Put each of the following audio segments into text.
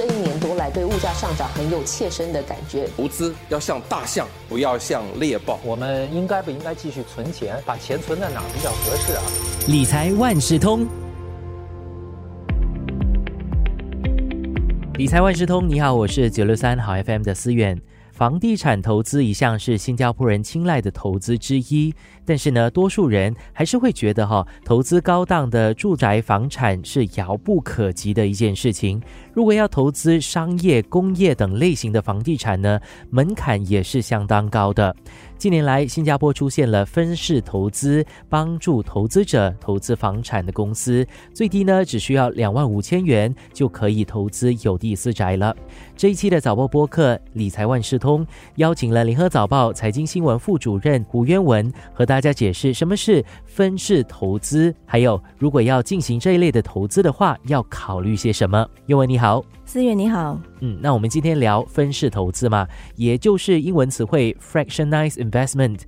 这一年多来对物价上涨很有切身的感觉。投资要像大象，不要像猎豹。我们应该不应该继续存钱？把钱存在哪比较合适啊？理财万事通，理财万事通，你好，我是九六三好 FM 的思远。房地产投资一向是新加坡人青睐的投资之一，但是呢，多数人还是会觉得哈，投资高档的住宅房产是遥不可及的一件事情。如果要投资商业、工业等类型的房地产呢，门槛也是相当高的。近年来，新加坡出现了分式投资，帮助投资者投资房产的公司，最低呢只需要两万五千元就可以投资有地私宅了。这一期的早报播客理财万事通邀请了联合早报财经新闻副主任胡渊文，和大家解释什么是分式投资，还有如果要进行这一类的投资的话，要考虑些什么。渊文你好。思远你好，嗯，那我们今天聊分式投资嘛，也就是英文词汇 fractionized investment。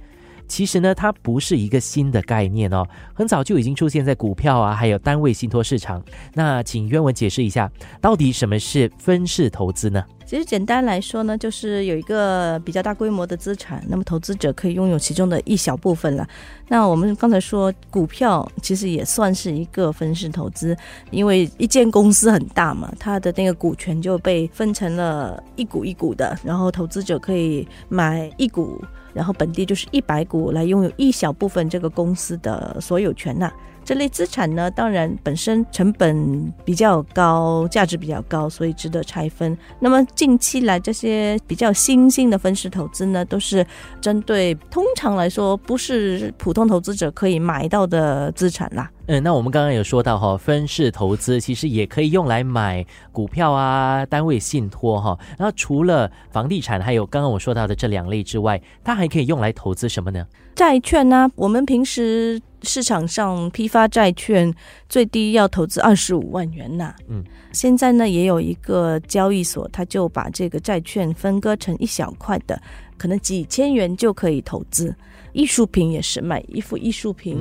其实呢，它不是一个新的概念哦，很早就已经出现在股票啊，还有单位信托市场。那请渊文解释一下，到底什么是分式投资呢？其实简单来说呢，就是有一个比较大规模的资产，那么投资者可以拥有其中的一小部分了。那我们刚才说股票其实也算是一个分式投资，因为一间公司很大嘛，它的那个股权就被分成了一股一股的，然后投资者可以买一股，然后本地就是一百股来拥有一小部分这个公司的所有权呐。这类资产呢，当然本身成本比较高，价值比较高，所以值得拆分。那么近期来这些比较新兴的分时投资呢，都是针对通常来说不是普通投资者可以买到的资产啦。嗯，那我们刚刚有说到哈，分式投资其实也可以用来买股票啊、单位信托哈。然后除了房地产，还有刚刚我说到的这两类之外，它还可以用来投资什么呢？债券呢？我们平时市场上批发债券最低要投资二十五万元呐。嗯，现在呢也有一个交易所，它就把这个债券分割成一小块的，可能几千元就可以投资。艺术品也是买一幅艺术品，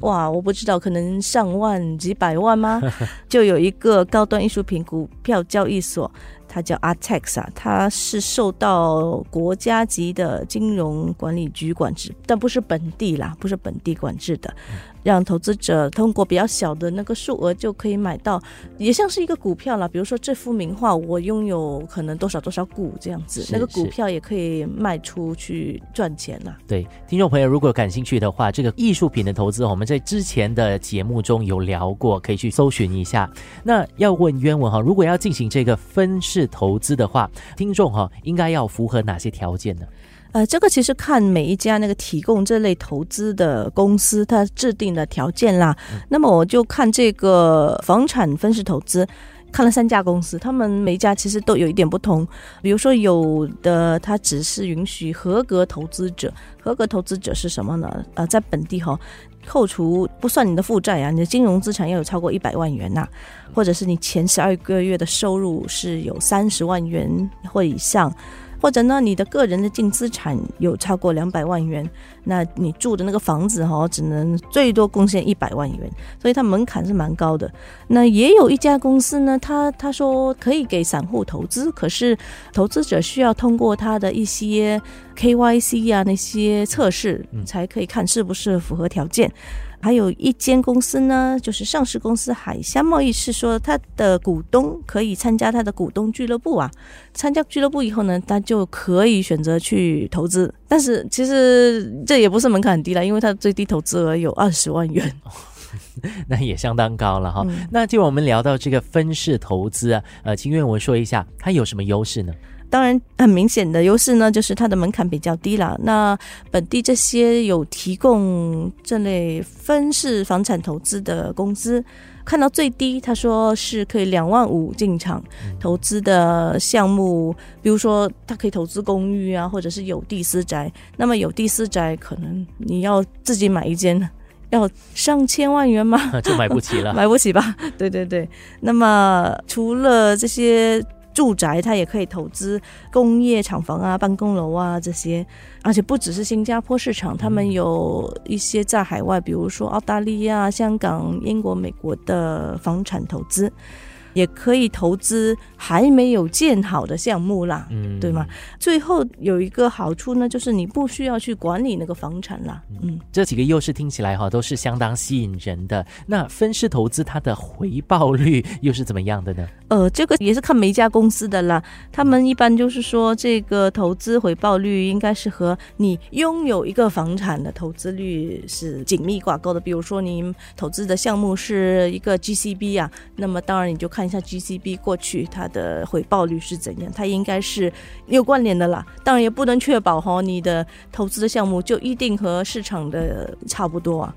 哇，我不知道可能上万几百万吗？就有一个高端艺术品股票交易所。它叫 Artex 啊，它是受到国家级的金融管理局管制，但不是本地啦，不是本地管制的。让投资者通过比较小的那个数额就可以买到，也像是一个股票了。比如说这幅名画，我拥有可能多少多少股这样子，那个股票也可以卖出去赚钱了。对，听众朋友如果感兴趣的话，这个艺术品的投资，我们在之前的节目中有聊过，可以去搜寻一下。那要问冤文哈，如果要进行这个分式投资的话，听众哈应该要符合哪些条件呢？呃，这个其实看每一家那个提供这类投资的公司，它制定的条件啦。那么我就看这个房产分式投资，看了三家公司，他们每一家其实都有一点不同。比如说，有的它只是允许合格投资者，合格投资者是什么呢？呃，在本地哈，扣除不算你的负债啊，你的金融资产要有超过一百万元呐，或者是你前十二个月的收入是有三十万元或以上。或者呢，你的个人的净资产有超过两百万元，那你住的那个房子哈，只能最多贡献一百万元，所以它门槛是蛮高的。那也有一家公司呢，他他说可以给散户投资，可是投资者需要通过他的一些 KYC 啊那些测试，才可以看是不是符合条件。还有一间公司呢，就是上市公司海虾贸易，是说它的股东可以参加它的股东俱乐部啊。参加俱乐部以后呢，他就可以选择去投资。但是其实这也不是门槛很低了，因为它的最低投资额有二十万元，那也相当高了哈。那就我们聊到这个分式投资啊，呃，请愿我说一下它有什么优势呢？当然，很明显的优势呢，就是它的门槛比较低了。那本地这些有提供这类分式房产投资的公司，看到最低，他说是可以两万五进场投资的项目，比如说他可以投资公寓啊，或者是有地私宅。那么有地私宅，可能你要自己买一间，要上千万元吗？就买不起了，买不起吧？对对对。那么除了这些。住宅它也可以投资工业厂房啊、办公楼啊这些，而且不只是新加坡市场，他们有一些在海外，比如说澳大利亚、香港、英国、美国的房产投资。也可以投资还没有建好的项目啦，嗯对吗？？最后有一个好处呢，就是你不需要去管理那个房产啦，嗯。这几个优势听起来哈都是相当吸引人的。那分式投资它的回报率又是怎么样的呢？呃，这个也是看每一家公司的啦。他们一般就是说，这个投资回报率应该是和你拥有一个房产的投资率是紧密挂钩的。比如说，你投资的项目是一个 GCB 啊，那么当然你就看看一下 GCB 过去它的回报率是怎样，它应该是有关联的啦。当然也不能确保哈，你的投资的项目就一定和市场的差不多啊。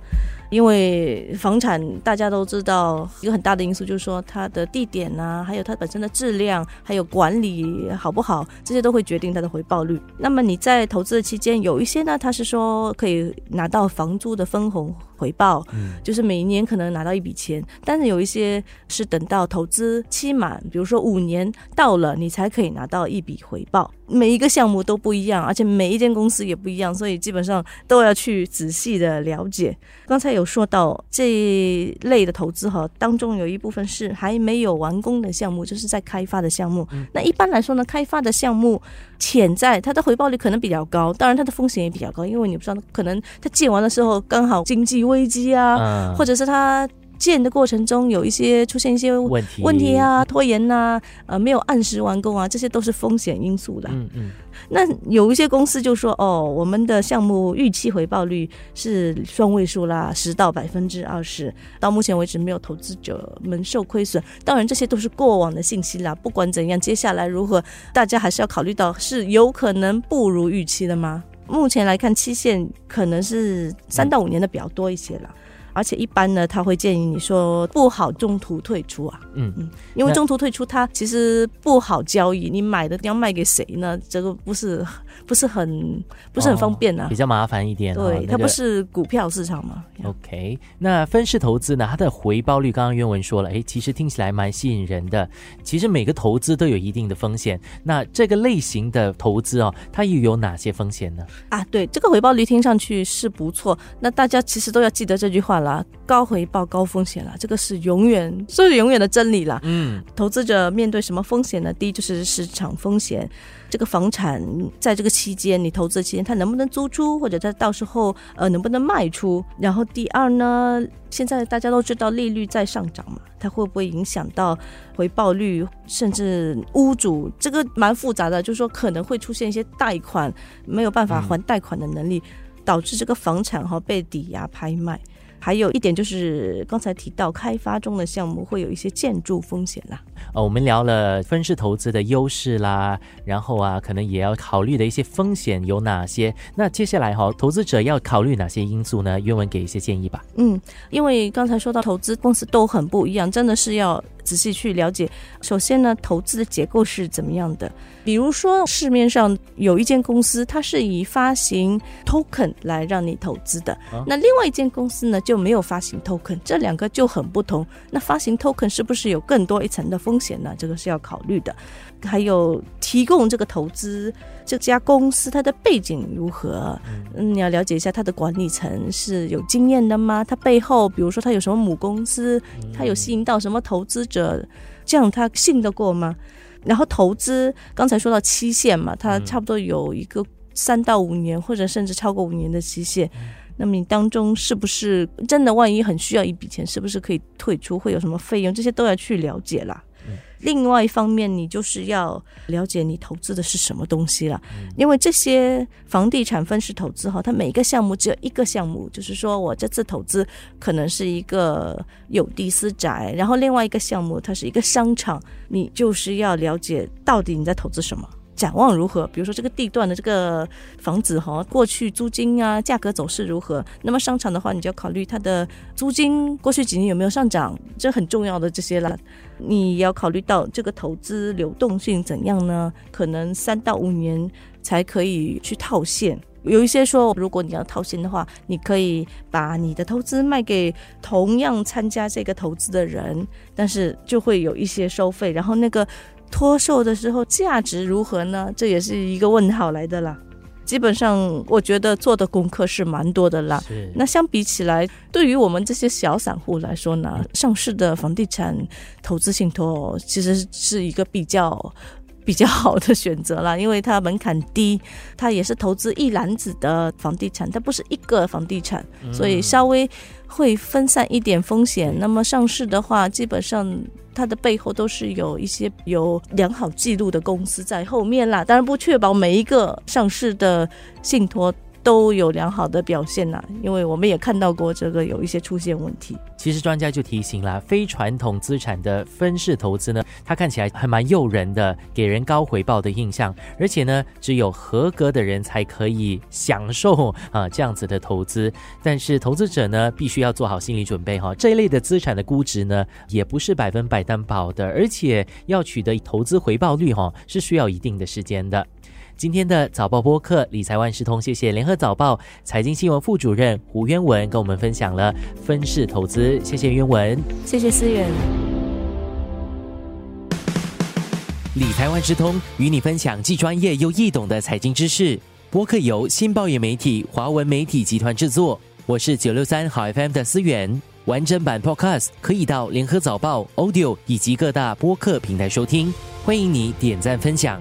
因为房产大家都知道，一个很大的因素就是说它的地点呐、还有它本身的质量，还有管理好不好，这些都会决定它的回报率。那么你在投资的期间，有一些呢，它是说可以拿到房租的分红回报，嗯就是每年可能拿到一笔钱，但是有一些是等到投资期满，比如说五年到了，你才可以拿到一笔回报。每一个项目都不一样，而且每一间公司也不一样，所以基本上都要去仔细的了解。刚才有说到这一类的投资哈，当中有一部分是还没有完工的项目，就是在开发的项目。那一般来说呢，开发的项目潜在它的回报率可能比较高，当然它的风险也比较高，因为你不知道可能它建完的时候刚好经济危机啊，嗯或者是它建的过程中有一些出现一些问题问题，啊、拖延呐、呃，没有按时完工啊，这些都是风险因素的。嗯嗯那有一些公司就说，哦，我们的项目预期回报率是双位数啦，十到百分之二十，到目前为止没有投资者们受亏损。当然，这些都是过往的信息啦。不管怎样，接下来如何，大家还是要考虑到是有可能不如预期的吗？目前来看，期限可能是三到五年的比较多一些啦。而且一般呢，他会建议你说不好中途退出啊，嗯嗯因为中途退出，它其实不好交易。你买的要卖给谁呢？这个不是 不是很不是很方便啊比。较麻烦一点哦。对，那个它不是股票市场嘛。OK，那分式投资呢？它的回报率，刚刚原文说了，哎，其实听起来蛮吸引人的。其实每个投资都有一定的风险，那这个类型的投资哦，它又有哪些风险呢？啊，对，这个回报率听上去是不错。那大家其实都要记得这句话啦：高回报高风险了，这个是永远这是永远的真理了。嗯投资者面对什么风险呢？第一就是市场风险，这个房产在这个期间你投资的期间，它能不能租出，或者它到时候呃能不能卖出？然后第二呢，现在大家都知道利率在上涨嘛，它会不会影响到回报率，甚至屋主这个蛮复杂的，就是说可能会出现一些贷款没有办法还贷款的能力，导致这个房产哈被抵押拍卖。还有一点就是刚才提到开发中的项目会有一些建筑风险啦。呃，我们聊了分式投资的优势啦，然后啊，可能也要考虑的一些风险有哪些？那接下来哈、投资者要考虑哪些因素呢？原文给一些建议吧。嗯，因为刚才说到投资公司都很不一样，真的是要仔细去了解。首先呢，投资的结构是怎么样的？比如说市面上有一间公司，它是以发行 token 来让你投资的，啊那另外一间公司呢就没有发行 token，这两个就很不同。那发行 token 是不是有更多一层的风险呢？这个是要考虑的。还有提供这个投资这家公司它的背景如何？嗯，你要了解一下它的管理层是有经验的吗？它背后，比如说它有什么母公司，它有吸引到什么投资者，这样他信得过吗？然后投资，刚才说到期限嘛，它嗯差不多有一个三到五年，或者甚至超过五年的期限。那么你当中是不是真的万一很需要一笔钱，是不是可以退出？会有什么费用？这些都要去了解啦。另外一方面，你就是要了解你投资的是什么东西了，因为这些房地产分时投资哈，它每个项目只有一个项目，就是说我这次投资可能是一个有地私宅，然后另外一个项目它是一个商场，你就是要了解到底你在投资什么。展望如何？比如说这个地段的这个房子哈，过去租金啊、价格走势如何？那么商场的话，你就要考虑它的租金过去几年有没有上涨，这很重要的这些了。你要考虑到这个投资流动性怎样呢？可能三到五年才可以去套现。有一些说，如果你要套现的话，你可以把你的投资卖给同样参加这个投资的人，但是就会有一些收费，然后那个脱售的时候价值如何呢？这也是一个问号来的啦。基本上我觉得做的功课是蛮多的啦。那相比起来，对于我们这些小散户来说呢，上市的房地产投资信托其实是一个比较比较好的选择啦，因为它门槛低，它也是投资一篮子的房地产，它不是一个房地产，所以稍微会分散一点风险。那么上市的话，基本上。它的背后都是有一些有良好记录的公司在后面啦，当然不确保每一个上市的信托。都有良好的表现呐，因为我们也看到过这个有一些出现问题。其实专家就提醒了，非传统资产的分式投资呢，它看起来还蛮诱人的，给人高回报的印象，而且呢，只有合格的人才可以享受啊这样子的投资。但是投资者呢，必须要做好心理准备哈，这一类的资产的估值呢，也不是百分百担保的，而且要取得投资回报率哈，是需要一定的时间的。今天的早报播客理财万事通，谢谢联合早报财经新闻副主任胡渊文跟我们分享了分式投资，谢谢渊文，谢谢思远。理财万事通与你分享既专业又易懂的财经知识。播客由新报业媒体华文媒体集团制作，我是九六三好 FM 的思远。完整版 Podcast 可以到联合早报 Audio 以及各大播客平台收听，欢迎你点赞分享。